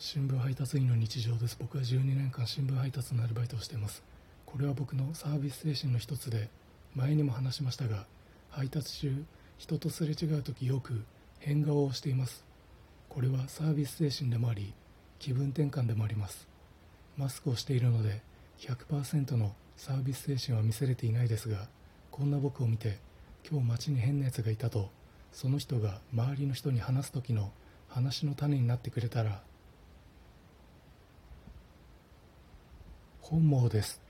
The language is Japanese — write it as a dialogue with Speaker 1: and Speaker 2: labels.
Speaker 1: 新聞配達員の日常です。僕は12年間新聞配達のアルバイトをしています。これは僕のサービス精神の一つで前にも話しましたが配達中人とすれ違う時よく変顔をしています。これはサービス精神でもあり気分転換でもあります。マスクをしているので100%のサービス精神は見せれていないですがこんな僕を見て今日街に変なやつがいたとその人が周りの人に話す時の話の種になってくれたら本望です。